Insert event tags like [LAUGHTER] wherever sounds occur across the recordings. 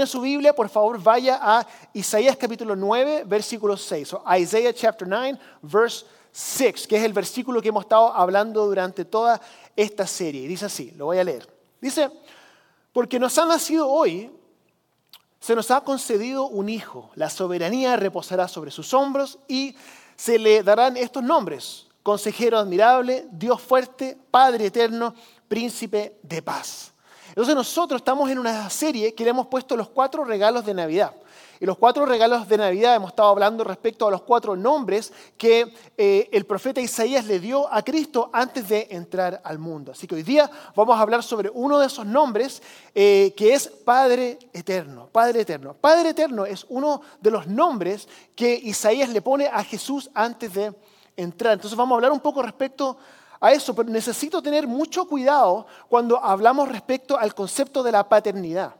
tiene su Biblia, por favor vaya a Isaías capítulo 9, versículo 6. O Isaiah chapter 9, verse 6, que es el versículo que hemos estado hablando durante toda esta serie. Dice así, lo voy a leer. Dice, porque nos ha nacido hoy, se nos ha concedido un hijo, la soberanía reposará sobre sus hombros y se le darán estos nombres, consejero admirable, Dios fuerte, Padre eterno, príncipe de paz. Entonces nosotros estamos en una serie que le hemos puesto los cuatro regalos de Navidad. Y los cuatro regalos de Navidad hemos estado hablando respecto a los cuatro nombres que eh, el profeta Isaías le dio a Cristo antes de entrar al mundo. Así que hoy día vamos a hablar sobre uno de esos nombres eh, que es Padre Eterno. Padre Eterno. Padre Eterno es uno de los nombres que Isaías le pone a Jesús antes de entrar. Entonces vamos a hablar un poco respecto a eso, pero necesito tener mucho cuidado cuando hablamos respecto al concepto de la paternidad.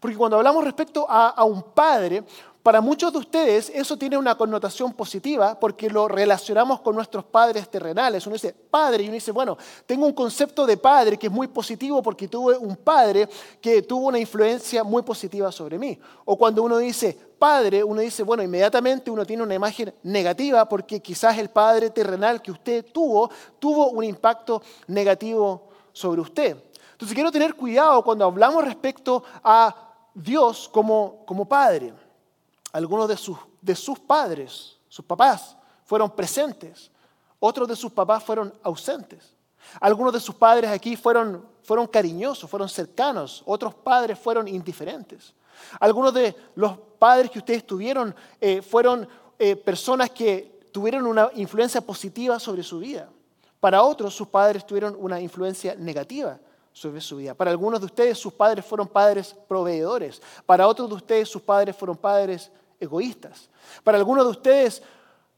Porque cuando hablamos respecto a, un padre, para muchos de ustedes eso tiene una connotación positiva porque lo relacionamos con nuestros padres terrenales. Uno dice padre y uno dice, bueno, tengo un concepto de padre que es muy positivo porque tuve un padre que tuvo una influencia muy positiva sobre mí. O cuando uno dice padre, uno dice, bueno, inmediatamente uno tiene una imagen negativa porque quizás el padre terrenal que usted tuvo tuvo un impacto negativo sobre usted. Entonces quiero tener cuidado cuando hablamos respecto a Dios como, como padre. Algunos de sus, de sus padres, sus papás, fueron presentes. Otros de sus papás fueron ausentes. Algunos de sus padres aquí fueron, fueron cariñosos, fueron cercanos. Otros padres fueron indiferentes. Algunos de los padres que ustedes tuvieron eh, fueron eh, personas que tuvieron una influencia positiva sobre su vida. Para otros, sus padres tuvieron una influencia negativa sobre su vida. Para algunos de ustedes sus padres fueron padres proveedores. Para otros de ustedes sus padres fueron padres egoístas. Para algunos de ustedes,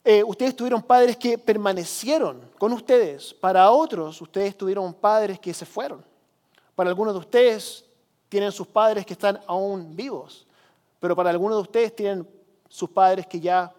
eh, ustedes tuvieron padres que permanecieron con ustedes. Para otros, ustedes tuvieron padres que se fueron. Para algunos de ustedes tienen sus padres que están aún vivos. Pero para algunos de ustedes tienen sus padres que ya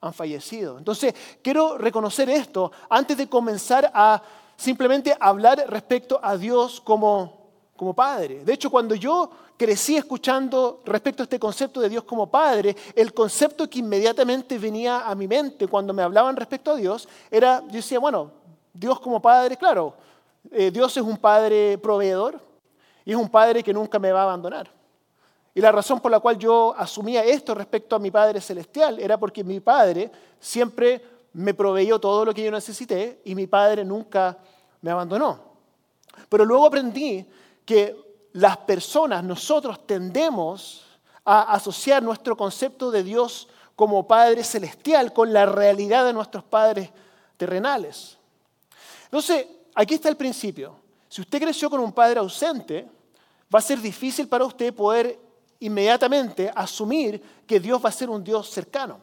han fallecido. Entonces, quiero reconocer esto antes de comenzar a simplemente hablar respecto a Dios como, como Padre. De hecho, cuando yo crecí escuchando respecto a este concepto de Dios como Padre, el concepto que inmediatamente venía a mi mente cuando me hablaban respecto a Dios era, yo decía, bueno, Dios como Padre, claro, eh, Dios es un Padre proveedor y es un Padre que nunca me va a abandonar. Y la razón por la cual yo asumía esto respecto a mi Padre Celestial era porque mi Padre siempre me proveyó todo lo que yo necesité y mi padre nunca me abandonó. Pero luego aprendí que las personas, nosotros tendemos a asociar nuestro concepto de Dios como Padre Celestial con la realidad de nuestros padres terrenales. Entonces, aquí está el principio. Si usted creció con un padre ausente, va a ser difícil para usted poder inmediatamente asumir que Dios va a ser un Dios cercano.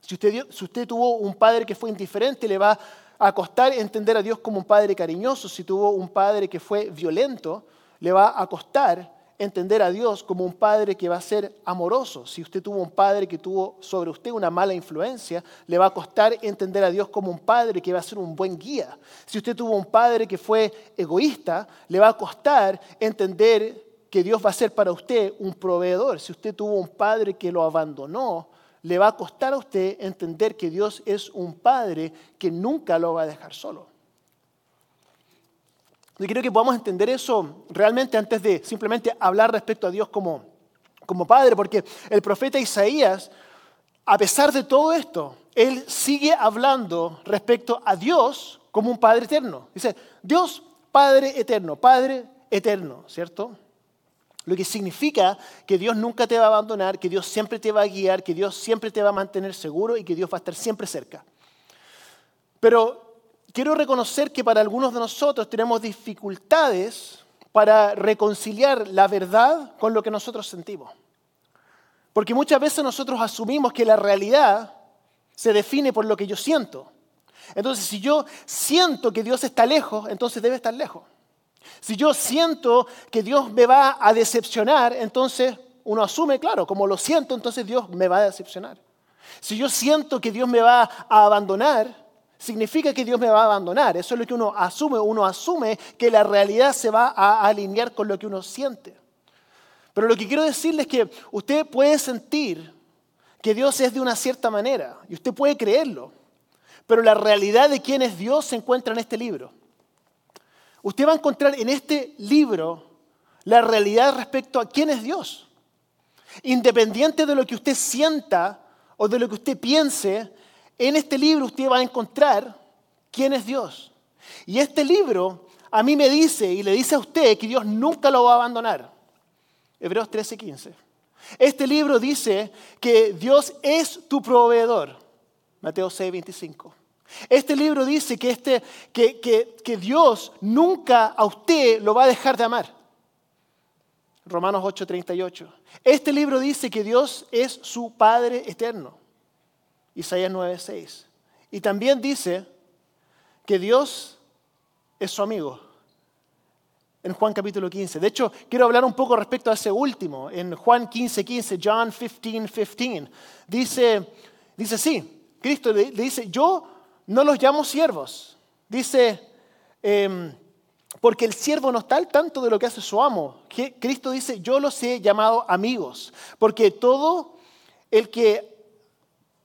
Si usted, tuvo un padre que fue indiferente, le va a costar entender a Dios como un padre cariñoso. Si tuvo un padre que fue violento, le va a costar entender a Dios como un padre que va a ser amoroso. Si usted tuvo un padre que tuvo sobre usted una mala influencia, le va a costar entender a Dios como un padre que va a ser un buen guía. Si usted tuvo un padre que fue egoísta, le va a costar entender que Dios va a ser para usted un proveedor. Si usted tuvo un padre que lo abandonó, le va a costar a usted entender que Dios es un Padre que nunca lo va a dejar solo. Y creo que podamos entender eso realmente antes de simplemente hablar respecto a Dios como, como Padre, porque el profeta Isaías, a pesar de todo esto, él sigue hablando respecto a Dios como un Padre eterno. Dice, Dios Padre eterno, Padre eterno, ¿cierto? Lo que significa que Dios nunca te va a abandonar, que Dios siempre te va a guiar, que Dios siempre te va a mantener seguro y que Dios va a estar siempre cerca. Pero quiero reconocer que para algunos de nosotros tenemos dificultades para reconciliar la verdad con lo que nosotros sentimos. Porque muchas veces nosotros asumimos que la realidad se define por lo que yo siento. Entonces, si yo siento que Dios está lejos, entonces debe estar lejos. Si yo siento que Dios me va a decepcionar, entonces uno asume, claro, como lo siento, entonces Dios me va a decepcionar. Si yo siento que Dios me va a abandonar, significa que Dios me va a abandonar. Eso es lo que uno asume. Uno asume que la realidad se va a alinear con lo que uno siente. Pero lo que quiero decirles es que usted puede sentir que Dios es de una cierta manera y usted puede creerlo, pero la realidad de quién es Dios se encuentra en este libro. Usted va a encontrar en este libro la realidad respecto a quién es Dios. Independiente de lo que usted sienta o de lo que usted piense, en este libro usted va a encontrar quién es Dios. Y este libro a mí me dice y le dice a usted que Dios nunca lo va a abandonar. Hebreos 13:15. Este libro dice que Dios es tu proveedor. Mateo 6:25. Este libro dice que, este, que, que Dios nunca a usted lo va a dejar de amar. Romanos 8:38. Este libro dice que Dios es su Padre eterno. Isaías 9:6. Y también dice que Dios es su amigo. En Juan capítulo 15. De hecho, quiero hablar un poco respecto a ese último. En Juan 15, 15, John 15, 15. Dice, dice sí, Cristo le, dice, yo no los llamo siervos. Dice, em, porque el siervo no está al tanto de lo que hace su amo. Cristo dice, yo los he llamado amigos, porque todo el que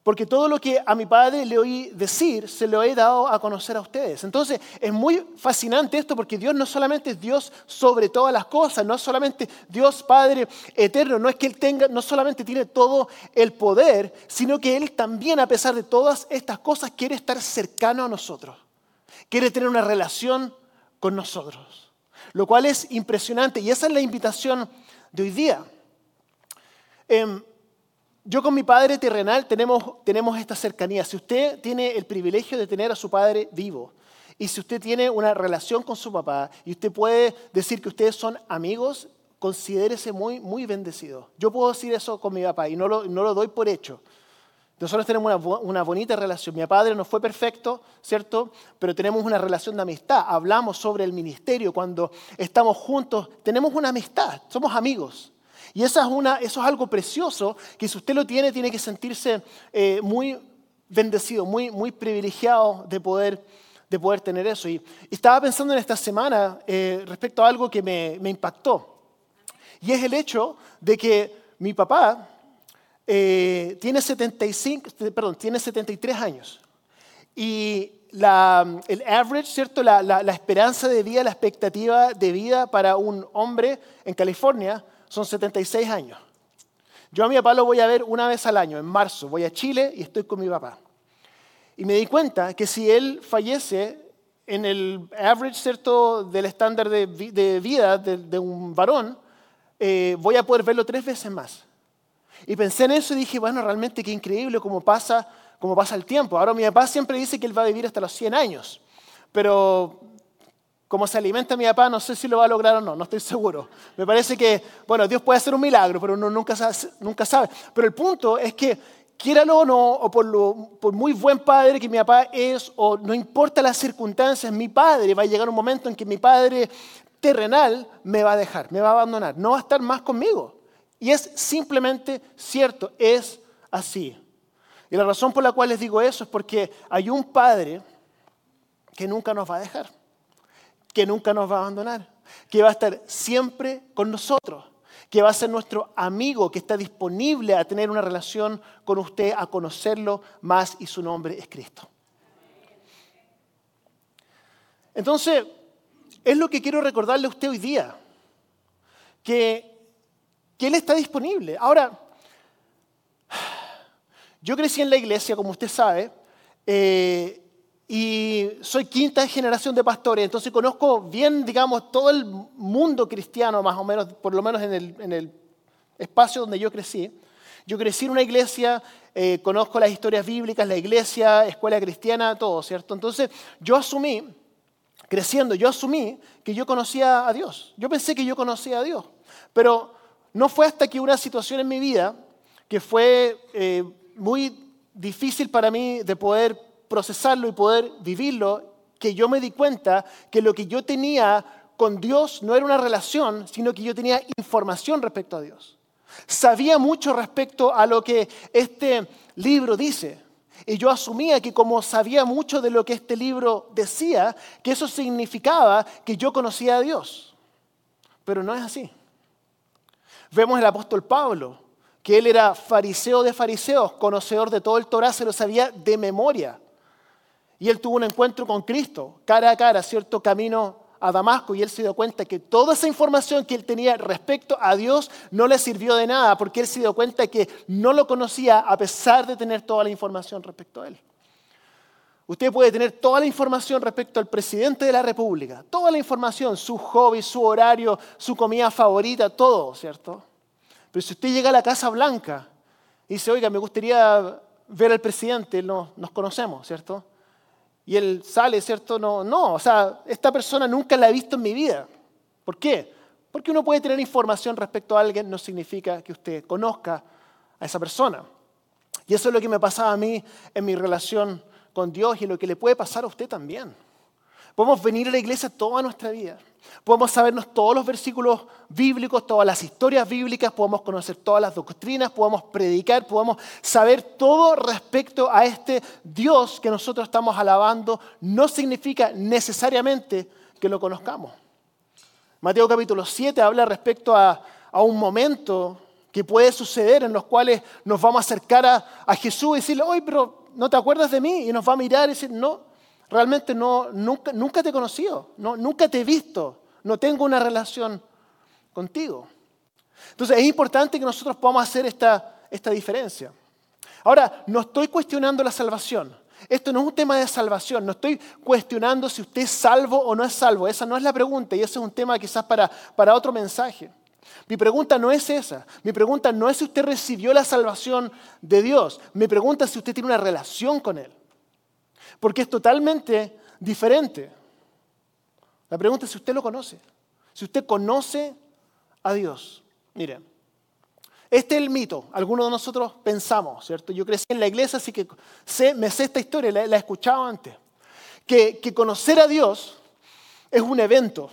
porque todo lo que a mi padre le oí decir, se lo he dado a conocer a ustedes. Entonces, es muy fascinante esto porque Dios no solamente es Dios sobre todas las cosas, no es solamente Dios Padre eterno, no es que Él tenga, no solamente tiene todo el poder, sino que Él también, a pesar de todas estas cosas, quiere estar cercano a nosotros. Quiere tener una relación con nosotros. Lo cual es impresionante y esa es la invitación de hoy día. Em, yo con mi padre terrenal tenemos, tenemos esta cercanía. Si usted tiene el privilegio de tener a su padre vivo y si usted tiene una relación con su papá y usted puede decir que ustedes son amigos, considérese muy, muy bendecido. Yo puedo decir eso con mi papá y no lo, no lo doy por hecho. Nosotros tenemos una, una, bonita relación. Mi padre no fue perfecto, ¿cierto? Pero tenemos una relación de amistad. Hablamos sobre el ministerio cuando estamos juntos. Tenemos una amistad, somos amigos. Y esa es una, eso es algo precioso que si usted lo tiene, tiene que sentirse eh, muy bendecido, muy, muy privilegiado de poder, de poder tener eso. Y, estaba pensando en esta semana eh, respecto a algo que me, impactó. Y es el hecho de que mi papá eh, tiene, 75, perdón, tiene 73 años. Y la, el average, ¿cierto? La, la, la, esperanza de vida, la expectativa de vida para un hombre en California son 76 años. Yo a mi papá lo voy a ver una vez al año, en marzo. Voy a Chile y estoy con mi papá. Y me di cuenta que si él fallece en el average, ¿cierto?, del estándar de, vida de, un varón, eh, voy a poder verlo tres veces más. Y pensé en eso y dije, bueno, realmente qué increíble cómo pasa, cómo pasa el tiempo. Ahora mi papá siempre dice que él va a vivir hasta los 100 años, pero como se alimenta mi papá, no sé si lo va a lograr o no, no estoy seguro. Me parece que, bueno, Dios puede hacer un milagro, pero uno nunca sabe. Pero el punto es que, quiéralo o no, o por, por muy buen padre que mi papá es, o no importa las circunstancias, mi padre va a llegar un momento en que mi padre terrenal me va a dejar, me va a abandonar, no va a estar más conmigo. Y es simplemente cierto, es así. Y la razón por la cual les digo eso es porque hay un Padre que nunca nos va a dejar, que nunca nos va a abandonar, que va a estar siempre con nosotros, que va a ser nuestro amigo, que está disponible a tener una relación con usted, a conocerlo más y su nombre es Cristo. Entonces, es lo que quiero recordarle a usted hoy día, que que Él está disponible. Ahora, yo crecí en la iglesia, como usted sabe, eh, y soy quinta generación de pastores, entonces conozco bien, digamos, todo el mundo cristiano, más o menos, por lo menos en el, en el espacio donde yo crecí. Yo crecí en una iglesia, eh, conozco las historias bíblicas, la iglesia, escuela cristiana, todo, ¿cierto? Entonces yo asumí, creciendo, yo asumí que yo conocía a Dios. Yo pensé que yo conocía a Dios. Pero no fue hasta que una situación en mi vida que fue eh, muy difícil para mí de poder procesarlo y poder vivirlo, que yo me di cuenta que lo que yo tenía con Dios no era una relación, sino que yo tenía información respecto a Dios. Sabía mucho respecto a lo que este libro dice. Y yo asumía que como sabía mucho de lo que este libro decía, que eso significaba que yo conocía a Dios. Pero no es así. Vemos el apóstol Pablo, que él era fariseo de fariseos, conocedor de todo el Torah, se lo sabía de memoria. Y él tuvo un encuentro con Cristo, cara a cara, cierto camino a Damasco, y él se dio cuenta que toda esa información que él tenía respecto a Dios no le sirvió de nada, porque él se dio cuenta que no lo conocía a pesar de tener toda la información respecto a él. Usted puede tener toda la información respecto al presidente de la República, toda la información, su hobby, su horario, su comida favorita, todo, ¿cierto? Pero si usted llega a la Casa Blanca y dice, oiga, me gustaría ver al presidente, no, nos conocemos, ¿cierto? Y él sale, ¿cierto? No, no, o sea, esta persona nunca la he visto en mi vida. ¿Por qué? Porque uno puede tener información respecto a alguien, no significa que usted conozca a esa persona. Y eso es lo que me pasaba a mí en mi relación con Dios y lo que le puede pasar a usted también. Podemos venir a la iglesia toda nuestra vida. Podemos sabernos todos los versículos bíblicos, todas las historias bíblicas, podemos conocer todas las doctrinas, podemos predicar, podemos saber todo respecto a este Dios que nosotros estamos alabando. No significa necesariamente que lo conozcamos. Mateo capítulo 7 habla respecto a, un momento que puede suceder en los cuales nos vamos a acercar a, a Jesús y decirle, oye, pero ¿no te acuerdas de mí? Y nos va a mirar y decir, no, realmente no, nunca, nunca te he conocido, no, nunca te he visto, no tengo una relación contigo. Entonces es importante que nosotros podamos hacer esta, esta diferencia. Ahora, no estoy cuestionando la salvación. Esto no es un tema de salvación, no estoy cuestionando si usted es salvo o no es salvo. Esa no es la pregunta y ese es un tema quizás para, para otro mensaje. Mi pregunta no es esa. Mi pregunta no es si usted recibió la salvación de Dios. Mi pregunta es si usted tiene una relación con Él. Porque es totalmente diferente. La pregunta es si usted lo conoce. Si usted conoce a Dios. Mire, este es el mito. Algunos de nosotros pensamos, ¿cierto? Yo crecí en la iglesia, así que sé, me sé esta historia, la, he escuchado antes. Que, que conocer a Dios es un evento.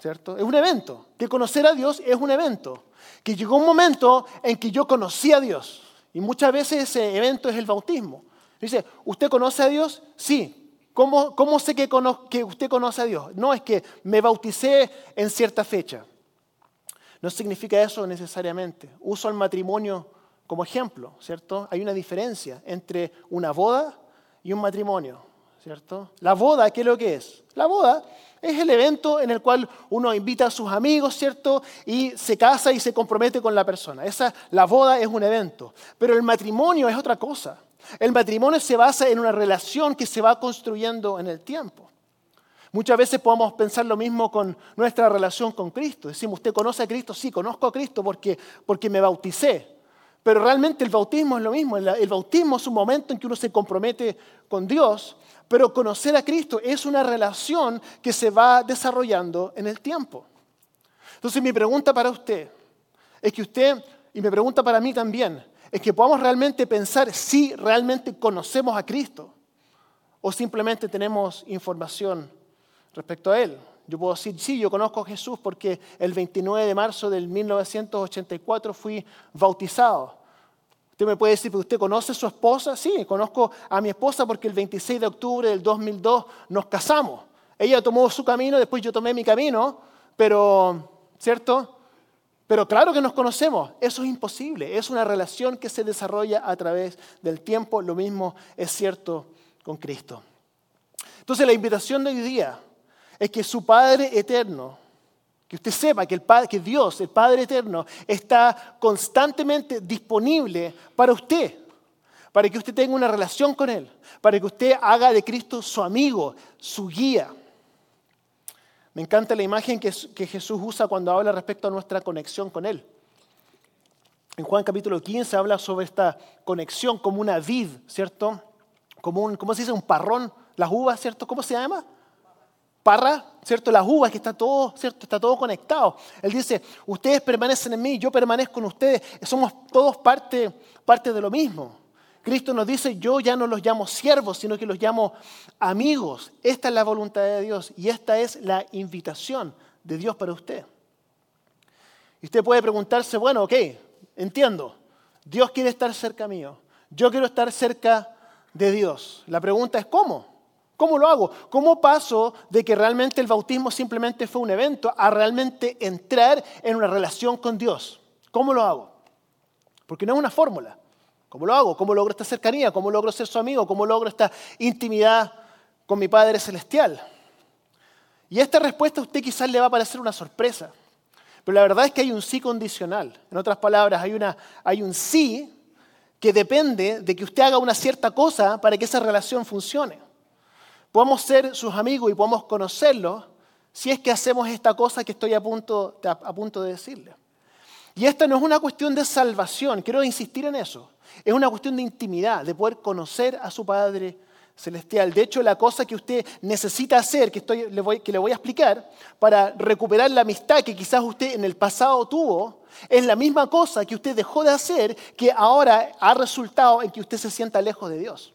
¿cierto? Es un evento. Que conocer a Dios es un evento. Que llegó un momento en que yo conocí a Dios. Y muchas veces ese evento es el bautismo. Dice, ¿usted conoce a Dios? Sí. ¿Cómo, cómo sé que, que usted conoce a Dios? No, es que me bauticé en cierta fecha. No significa eso necesariamente. Uso el matrimonio como ejemplo, ¿cierto? Hay una diferencia entre una boda y un matrimonio, ¿cierto? La boda, ¿qué es lo que es? La boda es el evento en el cual uno invita a sus amigos, ¿cierto? Y se casa y se compromete con la persona. Esa, la boda es un evento. Pero el matrimonio es otra cosa. El matrimonio se basa en una relación que se va construyendo en el tiempo. Muchas veces podemos pensar lo mismo con nuestra relación con Cristo. Decimos, ¿usted conoce a Cristo? Sí, conozco a Cristo porque, porque me bauticé. Pero realmente el bautismo es lo mismo. El bautismo es un momento en que uno se compromete con Dios pero conocer a Cristo es una relación que se va desarrollando en el tiempo. Entonces mi pregunta para usted es que usted, y me pregunta para mí también, es que podamos realmente pensar si realmente conocemos a Cristo o simplemente tenemos información respecto a Él. Yo puedo decir, sí, yo conozco a Jesús porque el 29 de marzo del 1984 fui bautizado. Usted me puede decir, ¿usted conoce a su esposa? Sí, conozco a mi esposa porque el 26 de octubre del 2002 nos casamos. Ella tomó su camino, después yo tomé mi camino, pero, ¿cierto? Pero claro que nos conocemos, eso es imposible, es una relación que se desarrolla a través del tiempo, lo mismo es cierto con Cristo. Entonces la invitación de hoy día es que su Padre eterno, que usted sepa que, el Padre, que Dios, el Padre Eterno, está constantemente disponible para usted, para que usted tenga una relación con Él, para que usted haga de Cristo su amigo, su guía. Me encanta la imagen que, Jesús usa cuando habla respecto a nuestra conexión con Él. En Juan capítulo 15 habla sobre esta conexión como una vid, ¿cierto? Como un, ¿cómo se dice? Un parrón, las uvas, ¿cierto? ¿Cómo se llama? parra, ¿cierto? Las uvas, que está todo, ¿cierto? Está todo conectado. Él dice, ustedes permanecen en mí, yo permanezco en ustedes, somos todos parte, parte de lo mismo. Cristo nos dice, yo ya no los llamo siervos, sino que los llamo amigos. Esta es la voluntad de Dios y esta es la invitación de Dios para usted. Y usted puede preguntarse, bueno, ok, entiendo, Dios quiere estar cerca mío, yo quiero estar cerca de Dios. La pregunta es, ¿cómo? ¿Cómo lo hago? ¿Cómo paso de que realmente el bautismo simplemente fue un evento a realmente entrar en una relación con Dios? ¿Cómo lo hago? Porque no es una fórmula. ¿Cómo lo hago? ¿Cómo logro esta cercanía? ¿Cómo logro ser su amigo? ¿Cómo logro esta intimidad con mi Padre Celestial? Y esta respuesta a usted quizás le va a parecer una sorpresa. Pero la verdad es que hay un sí condicional. En otras palabras, hay, una, hay un sí que depende de que usted haga una cierta cosa para que esa relación funcione. Podemos ser sus amigos y podemos conocerlos si es que hacemos esta cosa que estoy a punto, a punto de decirle. Y esta no es una cuestión de salvación, quiero insistir en eso. Es una cuestión de intimidad, de poder conocer a su Padre celestial. De hecho, la cosa que usted necesita hacer, que, le voy, le voy a explicar, para recuperar la amistad que quizás usted en el pasado tuvo, es la misma cosa que usted dejó de hacer que ahora ha resultado en que usted se sienta lejos de Dios.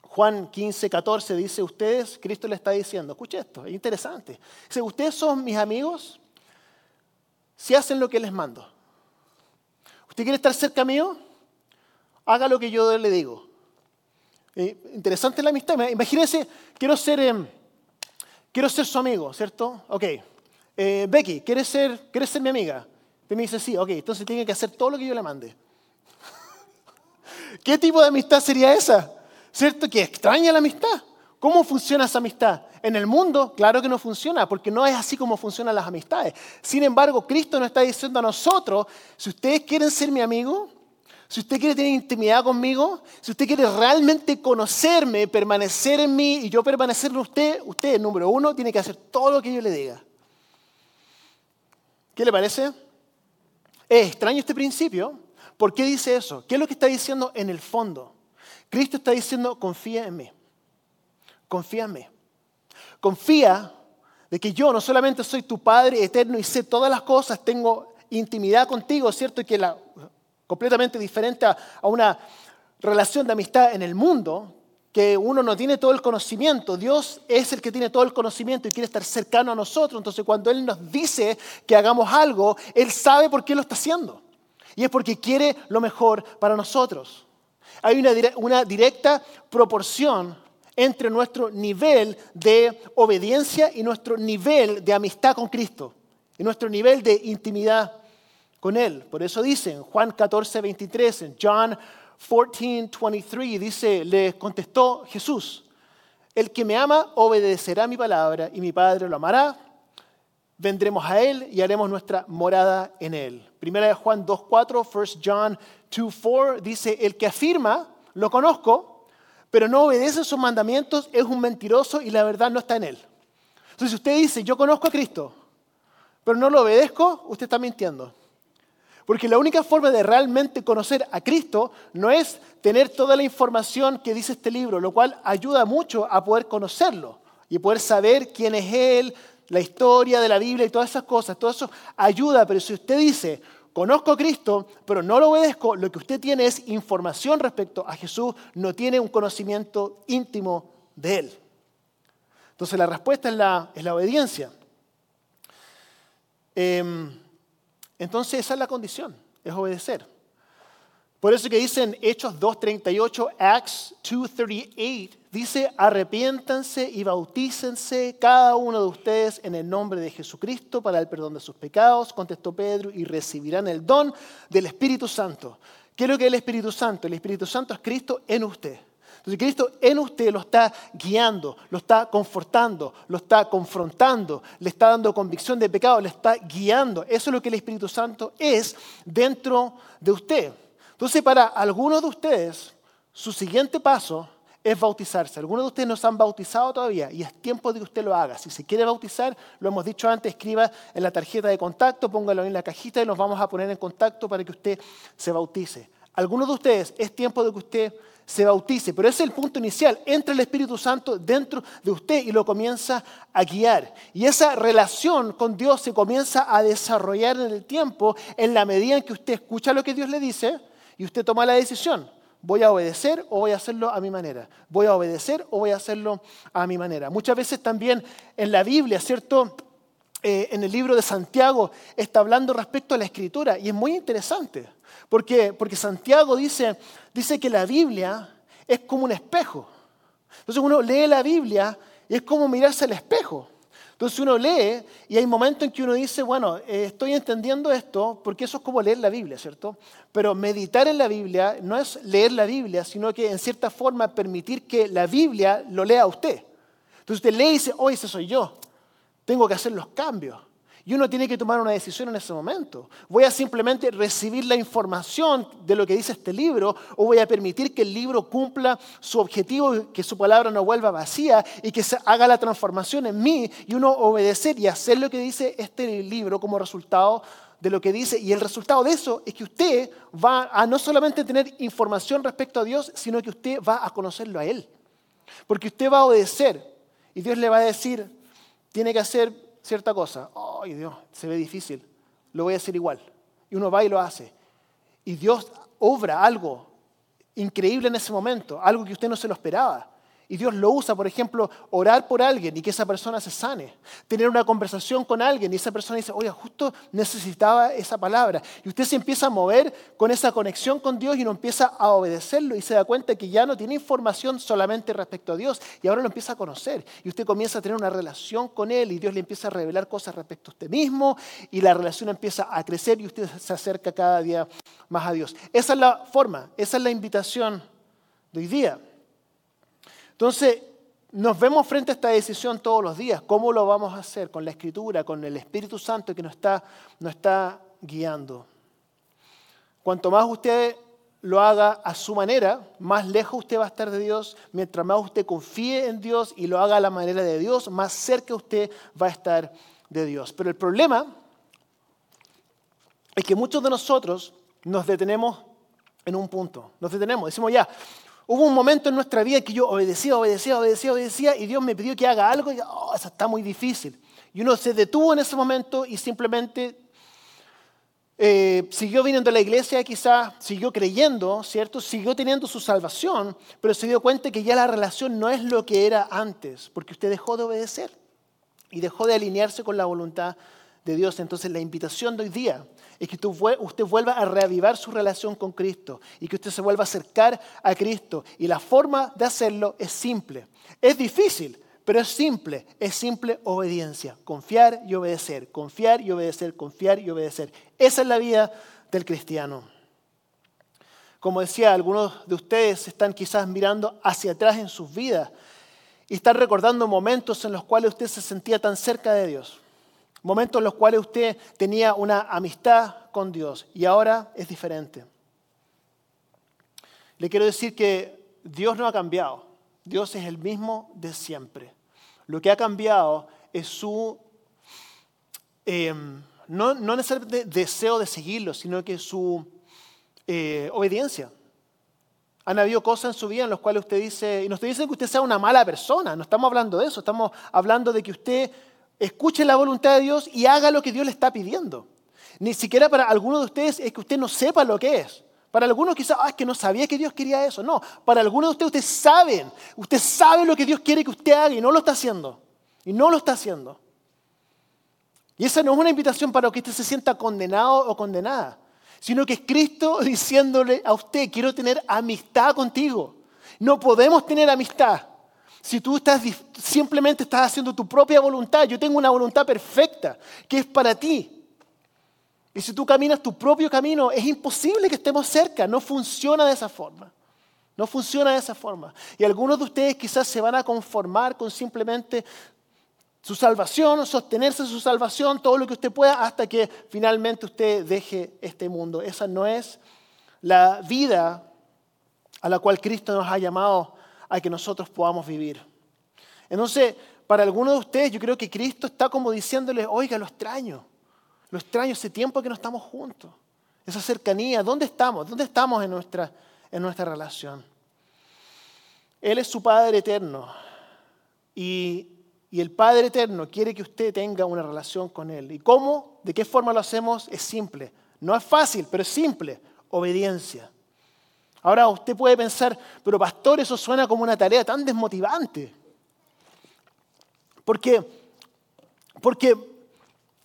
Juan 15, 14 dice, ustedes, Cristo le está diciendo, escuche esto, es interesante. Dice, ustedes son mis amigos si hacen lo que les mando. ¿Usted quiere estar cerca mío? Haga lo que yo le digo. Eh, interesante la amistad. Imagínense, quiero ser, em, quiero ser su amigo, ¿cierto? Ok. Eh, Becky, ¿quieres ser, ¿quieres ser mi amiga? Y me dice, sí, ok, entonces tiene que hacer todo lo que yo le mande. [LAUGHS] ¿Qué tipo de amistad sería esa? ¿Cierto? Que extraña la amistad. ¿Cómo funciona esa amistad? En el mundo, claro que no funciona, porque no es así como funcionan las amistades. Sin embargo, Cristo nos está diciendo a nosotros, si ustedes quieren ser mi amigo, si usted quiere tener intimidad conmigo, si usted quiere realmente conocerme, permanecer en mí y yo permanecer en usted, usted, número uno, tiene que hacer todo lo que yo le diga. ¿Qué le parece? Es extraño este principio. ¿Por qué dice eso? ¿Qué es lo que está diciendo en el fondo? Cristo está diciendo, confía en mí. Confía en mí. Confía de que yo no solamente soy tu Padre eterno y sé todas las cosas, tengo intimidad contigo, ¿cierto? Y que la completamente diferente a, una relación de amistad en el mundo, que uno no tiene todo el conocimiento. Dios es el que tiene todo el conocimiento y quiere estar cercano a nosotros. Entonces cuando Él nos dice que hagamos algo, Él sabe por qué lo está haciendo. Y es porque quiere lo mejor para nosotros. Hay una, una directa proporción entre nuestro nivel de obediencia y nuestro nivel de amistad con Cristo. Y nuestro nivel de intimidad con él. Por eso dice en Juan 14, 23, en John 14, 23, dice, le contestó Jesús, el que me ama obedecerá mi palabra y mi Padre lo amará. Vendremos a él y haremos nuestra morada en él. Primera de Juan 2.4, 1 John 2.4 dice, el que afirma, lo conozco, pero no obedece sus mandamientos, es un mentiroso y la verdad no está en él. Entonces, si usted dice, yo conozco a Cristo, pero no lo obedezco, usted está mintiendo. Porque la única forma de realmente conocer a Cristo no es tener toda la información que dice este libro, lo cual ayuda mucho a poder conocerlo y poder saber quién es Él, la historia de la Biblia y todas esas cosas. Todo eso ayuda, pero si usted dice, conozco a Cristo, pero no lo obedezco, lo que usted tiene es información respecto a Jesús, no tiene un conocimiento íntimo de Él. Entonces la respuesta es la, es la obediencia. Eh, entonces esa es la condición, es obedecer. Por eso que dice en Hechos 2.38, Acts 2.38, dice, arrepiéntanse y bautícense cada uno de ustedes en el nombre de Jesucristo para el perdón de sus pecados, contestó Pedro, y recibirán el don del Espíritu Santo. ¿Qué es lo que es el Espíritu Santo? El Espíritu Santo es Cristo en usted. Entonces Cristo en usted lo está guiando, lo está confortando, lo está confrontando, le está dando convicción de pecado, le está guiando. Eso es lo que el Espíritu Santo es dentro de usted. Entonces para algunos de ustedes, su siguiente paso es bautizarse. Algunos de ustedes no se han bautizado todavía y es tiempo de que usted lo haga. Si se quiere bautizar, lo hemos dicho antes, escriba en la tarjeta de contacto, póngalo en la cajita y nos vamos a poner en contacto para que usted se bautice. Algunos de ustedes es tiempo de que usted se bautice. Pero ese es el punto inicial. Entra el Espíritu Santo dentro de usted y lo comienza a guiar. Y esa relación con Dios se comienza a desarrollar en el tiempo en la medida en que usted escucha lo que Dios le dice y usted toma la decisión. ¿Voy a obedecer o voy a hacerlo a mi manera? ¿Voy a obedecer o voy a hacerlo a mi manera? Muchas veces también en la Biblia, ¿cierto? Eh, en el libro de Santiago está hablando respecto a la escritura y es muy interesante. Porque, porque Santiago dice, dice que la Biblia es como un espejo. Entonces uno lee la Biblia y es como mirarse al espejo. Entonces uno lee y hay momentos en que uno dice, bueno, eh, estoy entendiendo esto porque eso es como leer la Biblia, ¿cierto? Pero meditar en la Biblia no es leer la Biblia, sino que en cierta forma permitir que la Biblia lo lea a usted. Entonces usted lee y dice, oh, ese soy yo, tengo que hacer los cambios. Y uno tiene que tomar una decisión en ese momento. ¿Voy a simplemente recibir la información de lo que dice este libro o voy a permitir que el libro cumpla su objetivo, que su palabra no vuelva vacía y que se haga la transformación en mí y uno obedecer y hacer lo que dice este libro como resultado de lo que dice? Y el resultado de eso es que usted va a no solamente tener información respecto a Dios, sino que usted va a conocerlo a Él. Porque usted va a obedecer y Dios le va a decir, tiene que hacer cierta cosa. ¡Ay, Dios! Se ve difícil. Lo voy a hacer igual. Y uno va y lo hace. Y Dios obra algo increíble en ese momento, algo que usted no se lo esperaba. Y Dios lo usa, por ejemplo, orar por alguien y que esa persona se sane. Tener una conversación con alguien y esa persona dice, oye, justo necesitaba esa palabra. Y usted se empieza a mover con esa conexión con Dios y no empieza a obedecerlo y se da cuenta que ya no tiene información solamente respecto a Dios y ahora lo empieza a conocer. Y usted comienza a tener una relación con Él y Dios le empieza a revelar cosas respecto a usted mismo y la relación empieza a crecer y usted se acerca cada día más a Dios. Esa es la forma, esa es la invitación de hoy día. Entonces, nos vemos frente a esta decisión todos los días. ¿Cómo lo vamos a hacer? Con la Escritura, con el Espíritu Santo que nos está, guiando. Cuanto más usted lo haga a su manera, más lejos usted va a estar de Dios. Mientras más usted confíe en Dios y lo haga a la manera de Dios, más cerca usted va a estar de Dios. Pero el problema es que muchos de nosotros nos detenemos en un punto. Nos detenemos, decimos ya, Hubo un momento en nuestra vida que yo obedecía, obedecía, obedecía, obedecía y Dios me pidió que haga algo y oh, eso está muy difícil. Y uno se detuvo en ese momento y simplemente eh, siguió viniendo a la iglesia, quizás siguió creyendo, ¿cierto? Siguió teniendo su salvación, pero se dio cuenta que ya la relación no es lo que era antes, porque usted dejó de obedecer y dejó de alinearse con la voluntad de Dios. Entonces la invitación de hoy día es que usted vuelva a reavivar su relación con Cristo y que usted se vuelva a acercar a Cristo. Y la forma de hacerlo es simple. Es difícil, pero es simple. Es simple obediencia. Confiar y obedecer. Confiar y obedecer. Confiar y obedecer. Esa es la vida del cristiano. Como decía, algunos de ustedes están quizás mirando hacia atrás en sus vidas y están recordando momentos en los cuales usted se sentía tan cerca de Dios. Momentos en los cuales usted tenía una amistad con Dios y ahora es diferente. Le quiero decir que Dios no ha cambiado. Dios es el mismo de siempre. Lo que ha cambiado es su, em, no, no, necesariamente deseo de seguirlo, sino que su eh, obediencia. Han habido cosas en su vida en las cuales usted dice, y no estoy diciendo que usted sea una mala persona, no estamos hablando de eso, estamos hablando de que usted escuche la voluntad de Dios y haga lo que Dios le está pidiendo. Ni siquiera para algunos de ustedes es que usted no sepa lo que es. Para algunos quizás, ah, es que no sabía que Dios quería eso. No, para algunos de ustedes, ustedes saben, usted sabe lo que Dios quiere que usted haga y no lo está haciendo. Y no lo está haciendo. Y esa no es una invitación para que usted se sienta condenado o condenada, sino que es Cristo [LAUGHS] diciéndole a usted, quiero tener amistad contigo. No podemos tener amistad si tú simplemente estás haciendo tu propia voluntad, yo tengo una voluntad perfecta que es para ti. Y si tú caminas tu propio camino, es imposible que estemos cerca, no funciona de esa forma. No funciona de esa forma. Y algunos de ustedes quizás se van a conformar con simplemente su salvación, sostenerse su salvación, todo lo que usted pueda, hasta que finalmente usted deje este mundo. Esa no es la vida a la cual Cristo nos ha llamado a que nosotros podamos vivir. Entonces, para algunos de ustedes, yo creo que Cristo está como diciéndoles, oiga, lo extraño, lo extraño ese tiempo que no estamos juntos, esa cercanía, ¿dónde estamos? ¿Dónde estamos en nuestra, en nuestra relación? Él es su Padre eterno y, y el Padre eterno quiere que usted tenga una relación con Él. ¿Y cómo? ¿De qué forma lo hacemos? Es simple. No es fácil, pero es simple. Obediencia. Ahora usted puede pensar, pero pastor, eso suena como una tarea tan desmotivante. Porque, porque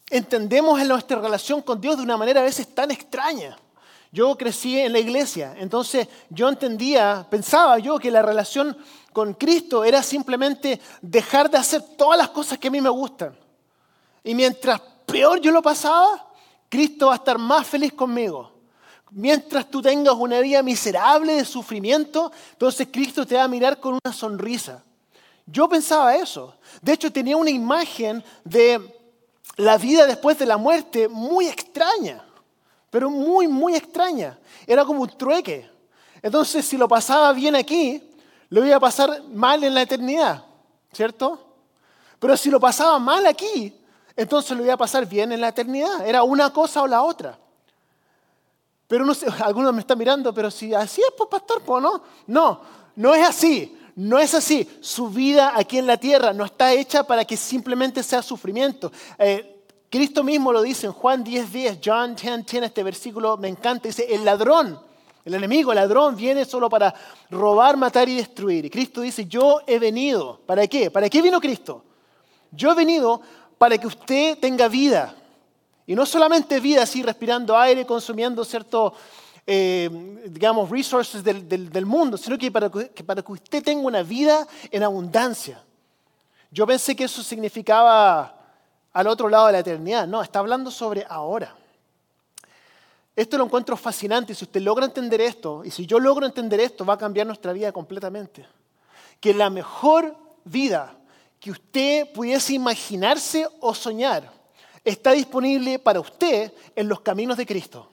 entendemos en nuestra relación con Dios de una manera a veces tan extraña. Yo crecí en la iglesia, entonces yo entendía, pensaba yo que la relación con Cristo era simplemente dejar de hacer todas las cosas que a mí me gustan. Y mientras peor yo lo pasaba, Cristo va a estar más feliz conmigo. Mientras tú tengas una vida miserable de sufrimiento, entonces Cristo te va a mirar con una sonrisa. Yo pensaba eso. De hecho, tenía una imagen de la vida después de la muerte muy extraña, pero muy, muy extraña. Era como un trueque. Entonces, si lo pasaba bien aquí, lo iba a pasar mal en la eternidad, ¿cierto? Pero si lo pasaba mal aquí, entonces lo iba a pasar bien en la eternidad. Era una cosa o la otra. Pero no [LAUGHS] algunos me están mirando, pero si así es, pues pastor, pues no. No, no es así. No es así. Su vida aquí en la tierra no está hecha para que simplemente sea sufrimiento. Eh, Cristo mismo lo dice en Juan 10, 10, John 10, 10, este versículo me encanta, dice, el ladrón, el enemigo, el ladrón viene solo para robar, matar y destruir. Y Cristo dice, yo he venido, ¿para qué? ¿Para qué vino Cristo? Yo he venido para que usted tenga vida. Y no solamente vida así, respirando aire, consumiendo ciertos, eh, digamos, resources del, mundo, sino que para, que para que usted tenga una vida en abundancia. Yo pensé que eso significaba al otro lado de la eternidad. No, está hablando sobre ahora. Esto lo encuentro fascinante. Si usted logra entender esto, y si yo logro entender esto, va a cambiar nuestra vida completamente. Que la mejor vida que usted pudiese imaginarse o soñar está disponible para usted en los caminos de Cristo.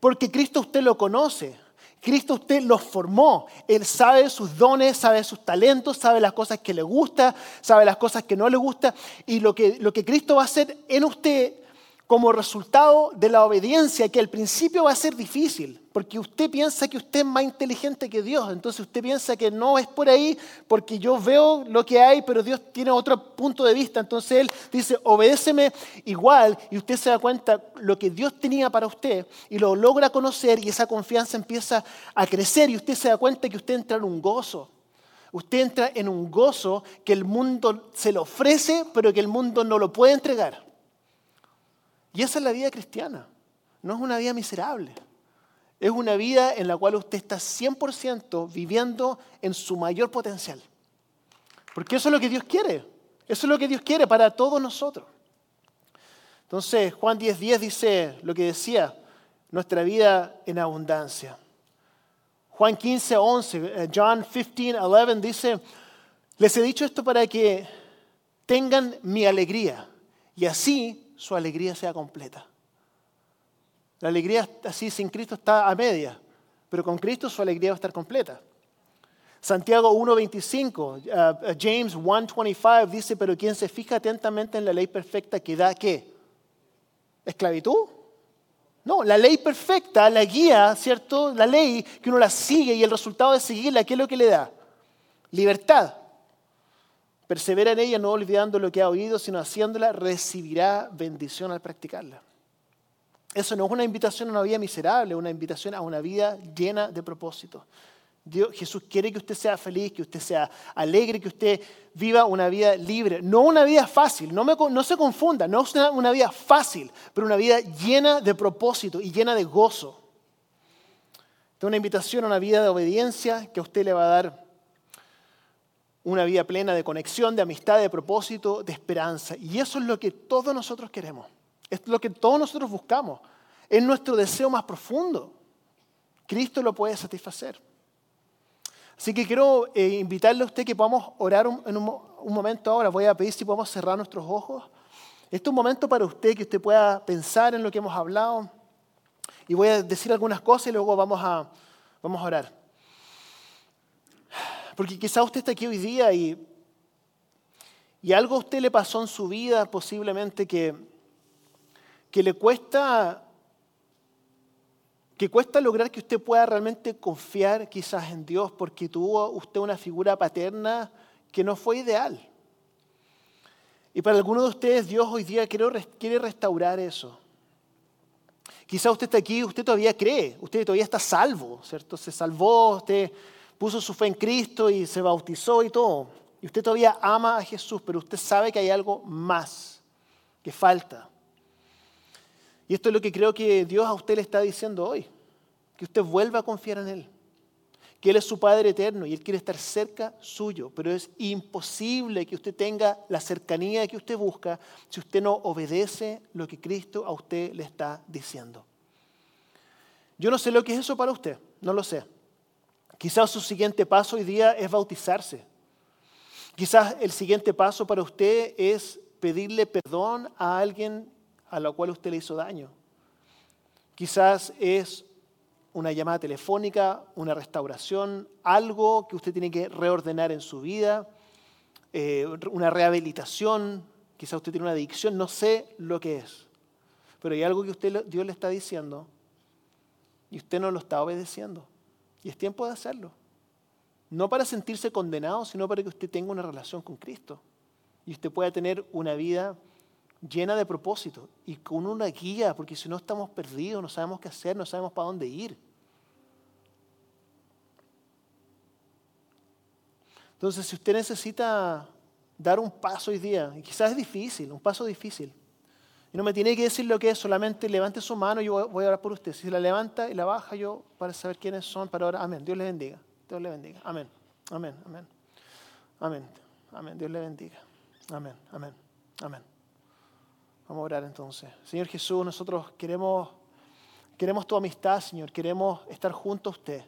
Porque Cristo usted lo conoce, Cristo usted lo formó, Él sabe sus dones, sabe sus talentos, sabe las cosas que le gusta, sabe las cosas que no le gusta, y lo que, lo que Cristo va a hacer en usted como resultado de la obediencia, que al principio va a ser difícil, porque usted piensa que usted es más inteligente que Dios, entonces usted piensa que no es por ahí, porque yo veo lo que hay, pero Dios tiene otro punto de vista, entonces Él dice, obedéceme igual, y usted se da cuenta lo que Dios tenía para usted, y lo logra conocer, y esa confianza empieza a crecer, y usted se da cuenta que usted entra en un gozo. Usted entra en un gozo que el mundo se le ofrece, pero que el mundo no lo puede entregar. Y esa es la vida cristiana. No es una vida miserable. Es una vida en la cual usted está 100% viviendo en su mayor potencial. Porque eso es lo que Dios quiere. Eso es lo que Dios quiere para todos nosotros. Entonces, Juan 10:10 10 dice lo que decía, nuestra vida en abundancia. Juan 15, 11, eh, John 15, 11 dice, les he dicho esto para que tengan mi alegría y así su alegría sea completa. La alegría así sin Cristo está a media, pero con Cristo su alegría va a estar completa. Santiago 1.25, uh, uh, James 1.25 dice, pero quien se fija atentamente en la ley perfecta que da qué? ¿Esclavitud? No, la ley perfecta, la guía, ¿cierto? La ley que uno la sigue y el resultado de seguirla, ¿qué es lo que le da? Libertad. Persevera en ella, no olvidando lo que ha oído, sino haciéndola, recibirá bendición al practicarla. Eso no es una invitación a una vida miserable, es una invitación a una vida llena de propósito. Dios, Jesús quiere que usted sea feliz, que usted sea alegre, que usted viva una vida libre. No una vida fácil, no, se confunda, no es una, una vida fácil, pero una vida llena de propósito y llena de gozo. Es una invitación a una vida de obediencia que a usted le va a dar una vida plena de conexión, de amistad, de propósito, de esperanza. Y eso es lo que todos nosotros queremos. Es lo que todos nosotros buscamos. Es nuestro deseo más profundo. Cristo lo puede satisfacer. Así que quiero eh, invitarle a usted que podamos orar en un, momento ahora. Voy a pedir si podemos cerrar nuestros ojos. Este es un momento para usted que usted pueda pensar en lo que hemos hablado. Y voy a decir algunas cosas y luego vamos a, vamos a orar. Porque quizá usted está aquí hoy día y, y algo a usted le pasó en su vida posiblemente que, que le cuesta que cuesta lograr que usted pueda realmente confiar quizás en Dios porque tuvo usted una figura paterna que no fue ideal. Y para algunos de ustedes Dios hoy día quiere restaurar eso. Quizás usted está aquí, usted todavía cree, usted todavía está salvo, ¿cierto? Se salvó, usted puso su fe en Cristo y se bautizó y todo. Y usted todavía ama a Jesús, pero usted sabe que hay algo más que falta. Y esto es lo que creo que Dios a usted le está diciendo hoy. Que usted vuelva a confiar en Él. que Él es su Padre eterno y Él quiere estar cerca suyo, pero es imposible que usted tenga la cercanía que usted busca si usted no obedece lo que Cristo a usted le está diciendo. Yo no sé lo que es eso para usted, no lo sé. Quizás su siguiente paso hoy día es bautizarse. Quizás el siguiente paso para usted es pedirle perdón a alguien a la cual usted le hizo daño. Quizás es una llamada telefónica, una restauración, algo que usted tiene que reordenar en su vida, eh, una rehabilitación, quizás usted tiene una adicción, no sé lo que es, pero hay algo que usted, Dios le está diciendo y usted no lo está obedeciendo. Y es tiempo de hacerlo. No para sentirse condenado, sino para que usted tenga una relación con Cristo y usted pueda tener una vida llena de propósito y con una guía, porque si no estamos perdidos, no sabemos qué hacer, no sabemos para dónde ir. Entonces, si usted necesita dar un paso hoy día, y quizás es difícil, un paso difícil, y no me tiene que decir lo que es, solamente levante su mano y yo voy a orar por usted. Si la levanta y la baja, yo para saber quiénes son, para orar. Amén. Dios le bendiga. Dios le bendiga. Amén. Amén. Amén. Amén. Amén. Dios le bendiga. Amén. Amén. Amén. Vamos a orar entonces. Señor Jesús, nosotros queremos, queremos tu amistad, Señor. Queremos estar junto a usted.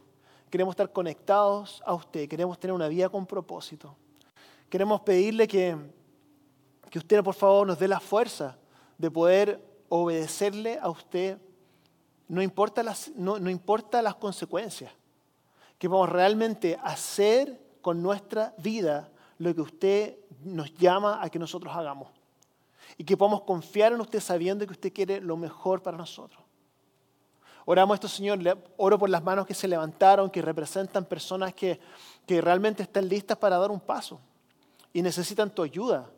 Queremos estar conectados a usted. Queremos tener una vida con propósito. Queremos pedirle que, que usted, por favor, nos dé la fuerza de poder obedecerle a usted. No importa las, no, no importa las consecuencias. Que vamos realmente hacer con nuestra vida lo que usted nos llama a que nosotros hagamos y que podamos confiar en usted sabiendo que usted quiere lo mejor para nosotros. Oramos esto, Señor, oro por las manos que se levantaron, que representan personas que, que realmente están listas para dar un paso y necesitan tu ayuda.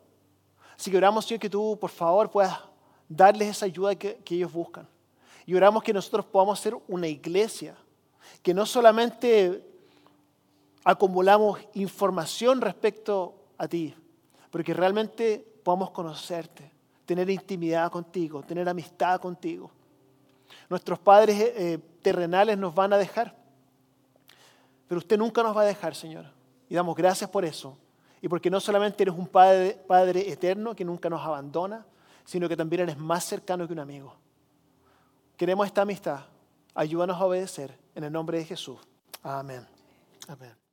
Así que oramos, Señor, que tú, por favor, puedas darles esa ayuda que, que ellos buscan. Y oramos que nosotros podamos ser una iglesia, que no solamente acumulamos información respecto a ti, pero que realmente podamos conocerte, tener intimidad contigo, tener amistad contigo. Nuestros padres eh, eh, terrenales nos van a dejar, pero usted nunca nos va a dejar, Señor. Y damos gracias por eso. Y porque no solamente eres un padre, padre eterno que nunca nos abandona, sino que también eres más cercano que un amigo. Queremos esta amistad. Ayúdanos a obedecer en el nombre de Jesús. Amén. Amén.